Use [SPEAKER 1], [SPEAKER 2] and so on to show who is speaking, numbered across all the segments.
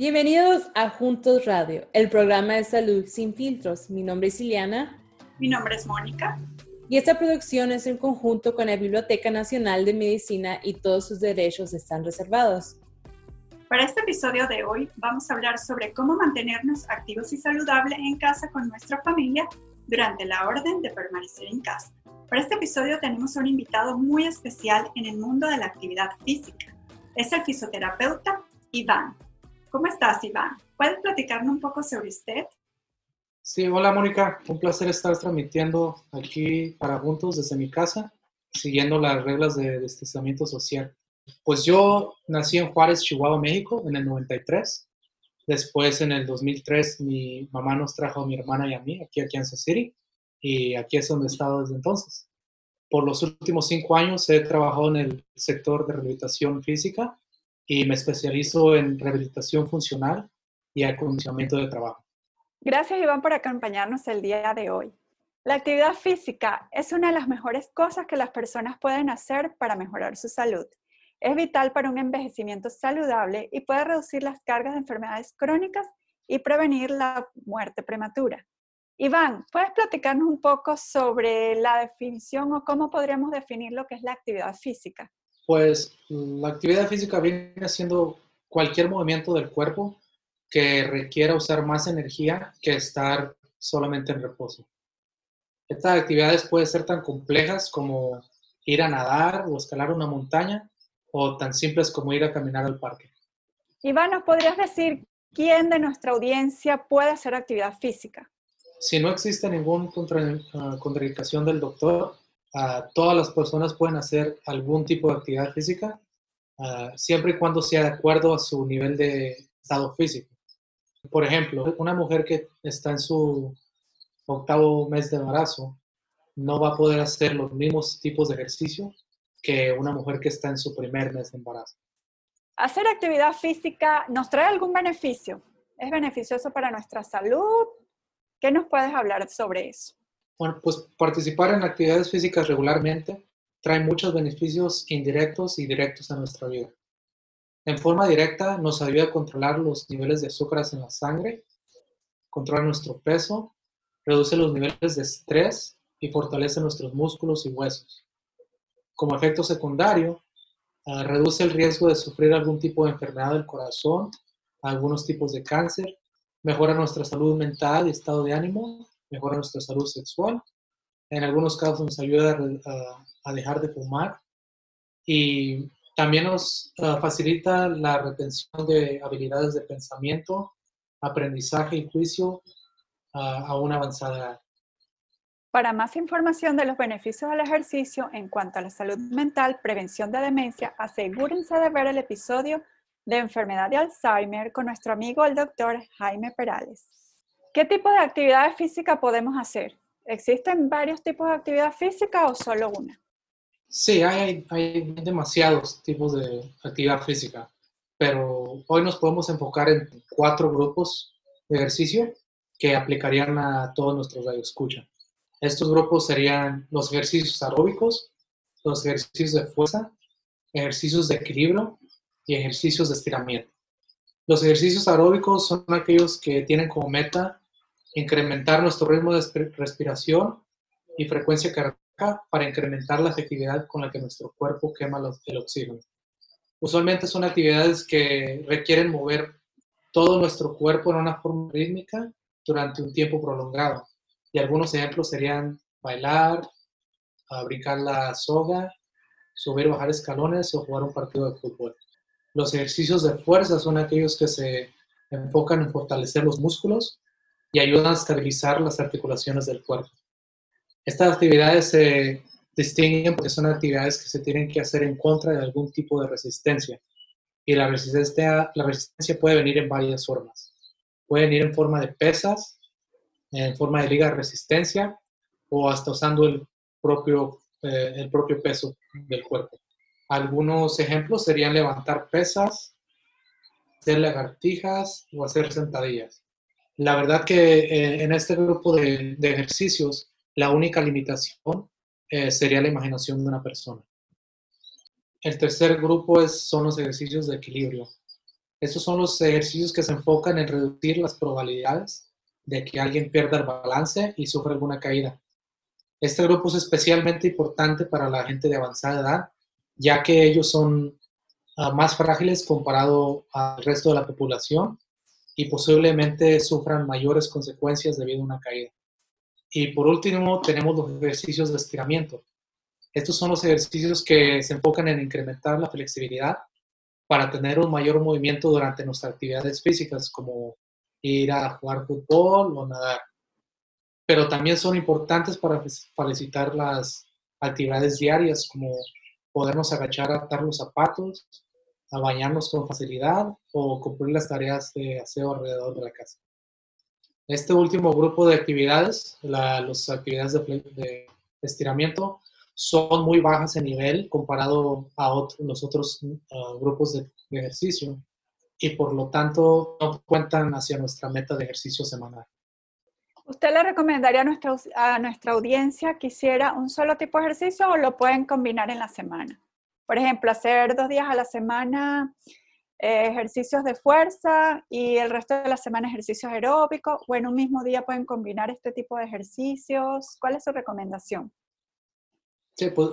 [SPEAKER 1] Bienvenidos a Juntos Radio, el programa de salud sin filtros. Mi nombre es Iliana.
[SPEAKER 2] Mi nombre es Mónica.
[SPEAKER 1] Y esta producción es en conjunto con la Biblioteca Nacional de Medicina y todos sus derechos están reservados.
[SPEAKER 2] Para este episodio de hoy vamos a hablar sobre cómo mantenernos activos y saludables en casa con nuestra familia durante la orden de permanecer en casa. Para este episodio tenemos un invitado muy especial en el mundo de la actividad física. Es el fisioterapeuta Iván. ¿Cómo estás, Iván? ¿Puedes platicarnos un poco sobre usted?
[SPEAKER 3] Sí, hola Mónica, un placer estar transmitiendo aquí para Juntos desde mi casa, siguiendo las reglas de distanciamiento social. Pues yo nací en Juárez, Chihuahua, México, en el 93. Después, en el 2003, mi mamá nos trajo a mi hermana y a mí aquí a Kansas City y aquí es donde he estado desde entonces. Por los últimos cinco años he trabajado en el sector de rehabilitación física y me especializo en rehabilitación funcional y acondicionamiento de trabajo.
[SPEAKER 2] Gracias Iván por acompañarnos el día de hoy. La actividad física es una de las mejores cosas que las personas pueden hacer para mejorar su salud. Es vital para un envejecimiento saludable y puede reducir las cargas de enfermedades crónicas y prevenir la muerte prematura. Iván, ¿puedes platicarnos un poco sobre la definición o cómo podríamos definir lo que es la actividad física?
[SPEAKER 3] Pues la actividad física viene siendo cualquier movimiento del cuerpo que requiera usar más energía que estar solamente en reposo. Estas actividades pueden ser tan complejas como ir a nadar o escalar una montaña o tan simples como ir a caminar al parque.
[SPEAKER 2] Iván, ¿nos podrías decir quién de nuestra audiencia puede hacer actividad física?
[SPEAKER 3] Si no existe ninguna ah, contraindicación del doctor, todas las personas pueden hacer algún tipo de actividad física, ah, siempre y cuando sea de acuerdo a su nivel de estado físico. Por ejemplo, una mujer que está en su octavo mes de embarazo no va a poder hacer los mismos tipos de ejercicio que una mujer que está en su primer mes de embarazo.
[SPEAKER 2] ¿Hacer actividad física nos trae algún beneficio? ¿Es beneficioso para nuestra salud? ¿Qué nos puedes hablar sobre eso?
[SPEAKER 3] Bueno, pues participar en actividades físicas regularmente trae muchos beneficios indirectos y directos a nuestra vida. En forma directa nos ayuda a controlar los niveles de azúcares en la sangre, controla nuestro peso, reduce los niveles de estrés y fortalece nuestros músculos y huesos. Como efecto secundario, ah, reduce el riesgo de sufrir algún tipo de enfermedad del corazón, algunos tipos de cáncer, mejora nuestra salud mental y estado de ánimo mejora nuestra salud sexual. En algunos casos nos ayuda a, dejar de fumar y también nos ah, facilita la retención de habilidades de pensamiento, aprendizaje y juicio ah, a una avanzada edad.
[SPEAKER 2] Para más información de los beneficios del ejercicio en cuanto a la salud mental, prevención de demencia, asegúrense de ver el episodio de enfermedad de Alzheimer con nuestro amigo el doctor Jaime Perales. ¿Qué tipo de actividad física podemos hacer? ¿Existen varios tipos de actividad física o solo una?
[SPEAKER 3] Sí, hay, demasiados tipos de actividad física, pero hoy nos podemos enfocar en cuatro grupos de ejercicio que aplicarían a todos nuestros radioescuchas. Estos grupos serían los ejercicios aeróbicos, los ejercicios de fuerza, ejercicios de equilibrio y ejercicios de estiramiento. Los ejercicios aeróbicos son aquellos que tienen como meta incrementar nuestro ritmo de respiración y frecuencia cardíaca para incrementar la efectividad con la que nuestro cuerpo quema el oxígeno. Usualmente son actividades que requieren mover todo nuestro cuerpo en una forma rítmica durante un tiempo prolongado. Y algunos ejemplos serían bailar, brincar la soga, subir o bajar escalones o jugar un partido de fútbol. Los ejercicios de fuerza son aquellos que se enfocan en fortalecer los músculos y ayudan a estabilizar las articulaciones del cuerpo. Estas actividades se distinguen porque son actividades que se tienen que hacer en contra de algún tipo de resistencia. Y la resistencia, puede venir en varias formas. Puede venir en forma de pesas, en forma de liga de resistencia o hasta usando el propio, eh, el propio peso del cuerpo. Algunos ejemplos serían levantar pesas, hacer lagartijas o hacer sentadillas. La verdad que eh, en este grupo de, ejercicios, la única limitación eh, sería la imaginación de una persona. El tercer grupo es, son los ejercicios de equilibrio. Estos son los ejercicios que se enfocan en reducir las probabilidades de que alguien pierda el balance y sufra alguna caída. Este grupo es especialmente importante para la gente de avanzada edad, ya que ellos son ah, más frágiles comparado al resto de la población y posiblemente sufran mayores consecuencias debido a una caída. Y por último, tenemos los ejercicios de estiramiento. Estos son los ejercicios que se enfocan en incrementar la flexibilidad para tener un mayor movimiento durante nuestras actividades físicas, como ir a jugar fútbol o nadar. Pero también son importantes para facilitar las actividades diarias, como podernos agachar atar los zapatos, a bañarnos con facilidad o cumplir las tareas de aseo alrededor de la casa. Este último grupo de actividades, las actividades de, de estiramiento, son muy bajas en nivel comparado a los otros uh, grupos de, ejercicio y por lo tanto no cuentan hacia nuestra meta de ejercicio semanal.
[SPEAKER 2] ¿Usted le recomendaría a nuestra, a nuestra audiencia que hiciera un solo tipo de ejercicio o lo pueden combinar en la semana? Por ejemplo, hacer dos días a la semana eh, ejercicios de fuerza y el resto de la semana ejercicios aeróbicos o en un mismo día pueden combinar este tipo de ejercicios. ¿Cuál es su recomendación?
[SPEAKER 3] Sí, pues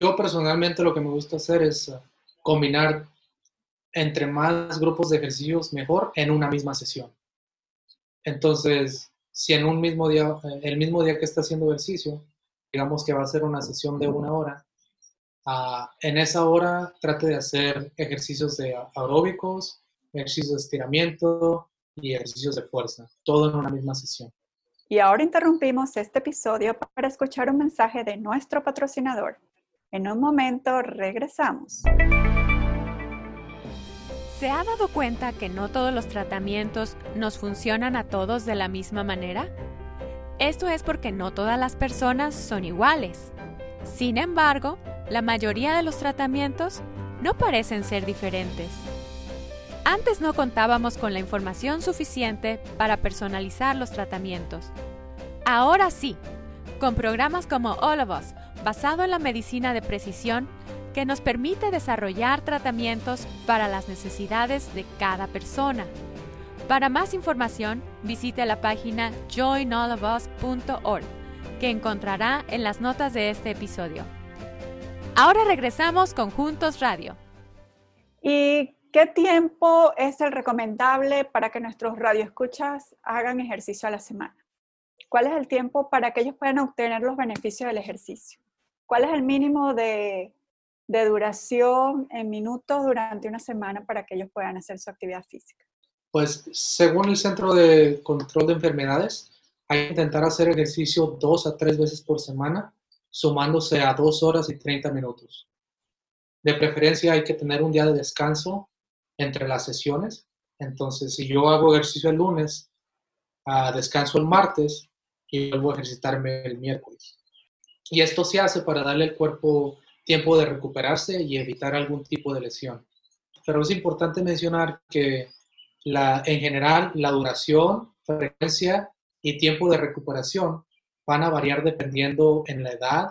[SPEAKER 3] yo personalmente lo que me gusta hacer es uh, combinar entre más grupos de ejercicios mejor en una misma sesión. Entonces, si en un mismo día, eh, el mismo día que está haciendo ejercicio, digamos que va a ser una sesión de una hora, uh, en esa hora trate de hacer ejercicios de aeróbicos, ejercicios de estiramiento y ejercicios de fuerza, todo en una misma sesión.
[SPEAKER 2] Y ahora interrumpimos este episodio para escuchar un mensaje de nuestro patrocinador. En un momento regresamos.
[SPEAKER 4] ¿Se ha dado cuenta que no todos los tratamientos nos funcionan a todos de la misma manera? Esto es porque no todas las personas son iguales. Sin embargo, la mayoría de los tratamientos no parecen ser diferentes. Antes no contábamos con la información suficiente para personalizar los tratamientos. Ahora sí, con programas como All of Us, basado en la medicina de precisión, que nos permite desarrollar tratamientos para las necesidades de cada persona. Para más información, visite la página joinallofus.org, que encontrará en las notas de este episodio. Ahora regresamos con Juntos Radio.
[SPEAKER 2] ¿Y ¿Qué tiempo es el recomendable para que nuestros radioescuchas hagan ejercicio a la semana? ¿Cuál es el tiempo para que ellos puedan obtener los beneficios del ejercicio? ¿Cuál es el mínimo de, de duración en minutos durante una semana para que ellos puedan hacer su actividad física?
[SPEAKER 3] Pues según el Centro de Control de Enfermedades, hay que intentar hacer ejercicio dos a tres veces por semana, sumándose a dos horas y 30 minutos. De preferencia hay que tener un día de descanso entre las sesiones. Entonces, si yo hago ejercicio el lunes, uh, descanso el martes y vuelvo a ejercitarme el miércoles. Y esto se hace para darle al cuerpo tiempo de recuperarse y evitar algún tipo de lesión. Pero es importante mencionar que en general la duración, frecuencia y tiempo de recuperación van a variar dependiendo en la edad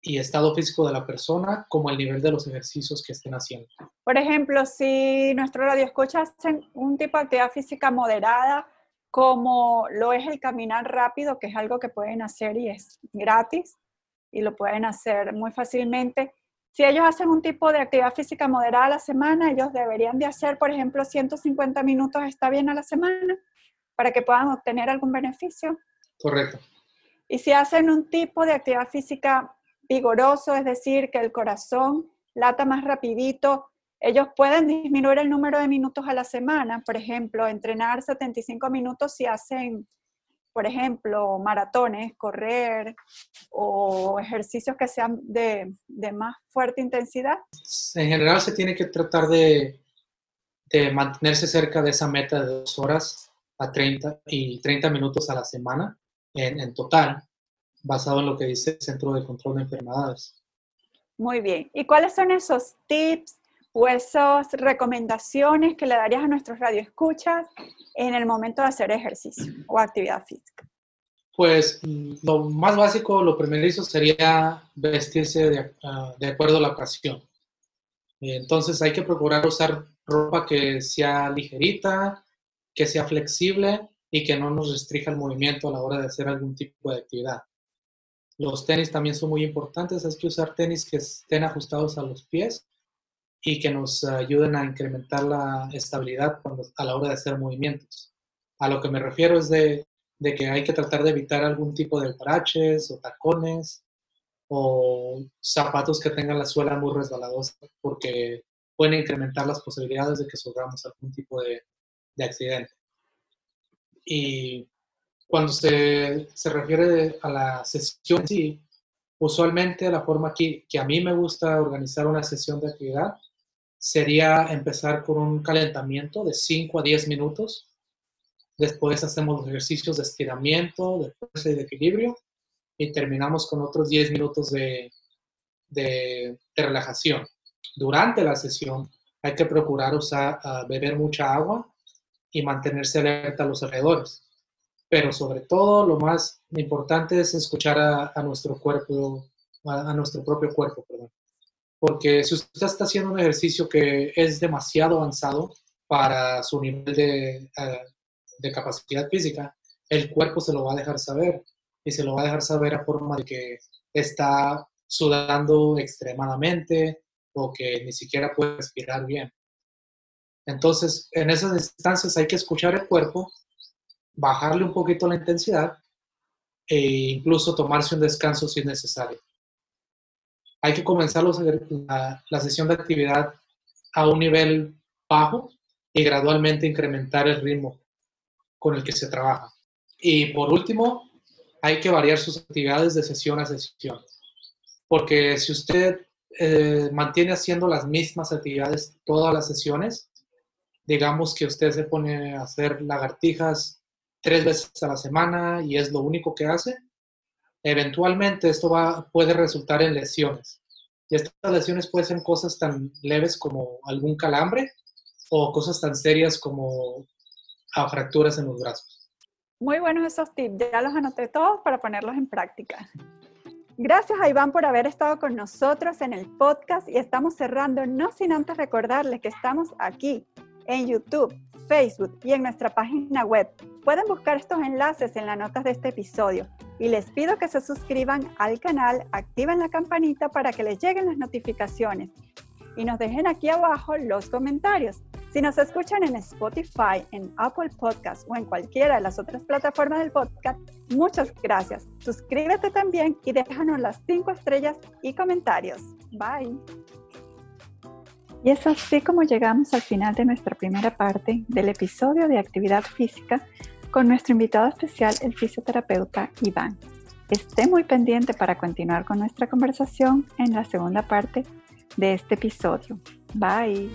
[SPEAKER 3] y estado físico de la persona como el nivel de los ejercicios que estén haciendo.
[SPEAKER 2] Por ejemplo, si nuestro radio escucha hacen un tipo de actividad física moderada, como lo es el caminar rápido, que es algo que pueden hacer y es gratis y lo pueden hacer muy fácilmente. Si ellos hacen un tipo de actividad física moderada a la semana, ellos deberían de hacer, por ejemplo, 150 minutos, está bien a la semana, para que puedan obtener algún beneficio.
[SPEAKER 3] Correcto.
[SPEAKER 2] Y si hacen un tipo de actividad física vigoroso, es decir, que el corazón lata más rapidito. Ellos pueden disminuir el número de minutos a la semana, por ejemplo, entrenar 75 minutos si hacen, por ejemplo, maratones, correr o ejercicios que sean de, de más fuerte intensidad.
[SPEAKER 3] En general se tiene que tratar de, de mantenerse cerca de esa meta de dos horas a 30 y 30 minutos a la semana en, en total basado en lo que dice el Centro de Control de Enfermedades.
[SPEAKER 2] Muy bien. ¿Y cuáles son esos tips o esas recomendaciones que le darías a nuestros radioescuchas en el momento de hacer ejercicio o actividad física?
[SPEAKER 3] Pues lo más básico, lo primero sería vestirse de, ah, de acuerdo a la ocasión. Entonces hay que procurar usar ropa que sea ligerita, que sea flexible y que no nos restrinja el movimiento a la hora de hacer algún tipo de actividad. Los tenis también son muy importantes, hay que usar tenis que estén ajustados a los pies y que nos ayuden a incrementar la estabilidad cuando, a la hora de hacer movimientos. A lo que me refiero es de, que hay que tratar de evitar algún tipo de paraches o tacones o zapatos que tengan la suela muy resbaladosa porque pueden incrementar las posibilidades de que suframos algún tipo de accidente. Y cuando se, se, refiere a la sesión en sí, usualmente la forma que, que a mí me gusta organizar una sesión de actividad sería empezar con un calentamiento de 5 a 10 minutos. Después hacemos los ejercicios de estiramiento, de fuerza y de equilibrio y terminamos con otros 10 minutos de, de, relajación. Durante la sesión hay que procurar usar, uh, beber mucha agua y mantenerse alerta a los alrededores. Pero sobre todo lo más importante es escuchar a, nuestro cuerpo, a, nuestro propio cuerpo. Porque si usted está haciendo un ejercicio que es demasiado avanzado para su nivel de, uh, de capacidad física, el cuerpo se lo va a dejar saber y se lo va a dejar saber a forma de que está sudando extremadamente o que ni siquiera puede respirar bien. Entonces, en esas instancias hay que escuchar el cuerpo, bajarle un poquito la intensidad e incluso tomarse un descanso si es necesario. Hay que comenzar la, la sesión de actividad a un nivel bajo y gradualmente incrementar el ritmo con el que se trabaja. Y por último, hay que variar sus actividades de sesión a sesión. Porque si usted eh, mantiene haciendo las mismas actividades todas las sesiones, digamos que usted se pone a hacer lagartijas tres veces a la semana y es lo único que hace, eventualmente esto va, puede resultar en lesiones. Y estas lesiones pueden ser cosas tan leves como algún calambre o cosas tan serias como fracturas en los brazos.
[SPEAKER 2] Muy buenos esos tips, ya los anoté todos para ponerlos en práctica. Gracias a Iván por haber estado con nosotros en el podcast y estamos cerrando, no sin antes recordarles que estamos aquí en YouTube, Facebook y en nuestra página web. Pueden buscar estos enlaces en las notas de este episodio y les pido que se suscriban al canal, activen la campanita para que les lleguen las notificaciones y nos dejen aquí abajo los comentarios. Si nos escuchan en Spotify, en Apple Podcast o en cualquiera de las otras plataformas del podcast, muchas gracias. Suscríbete también y déjanos las cinco estrellas y comentarios. Bye. Y es así como llegamos al final de nuestra primera parte del episodio de actividad física con nuestro invitado especial, el fisioterapeuta Iván. Esté muy pendiente para continuar con nuestra conversación en la segunda parte de este episodio. Bye.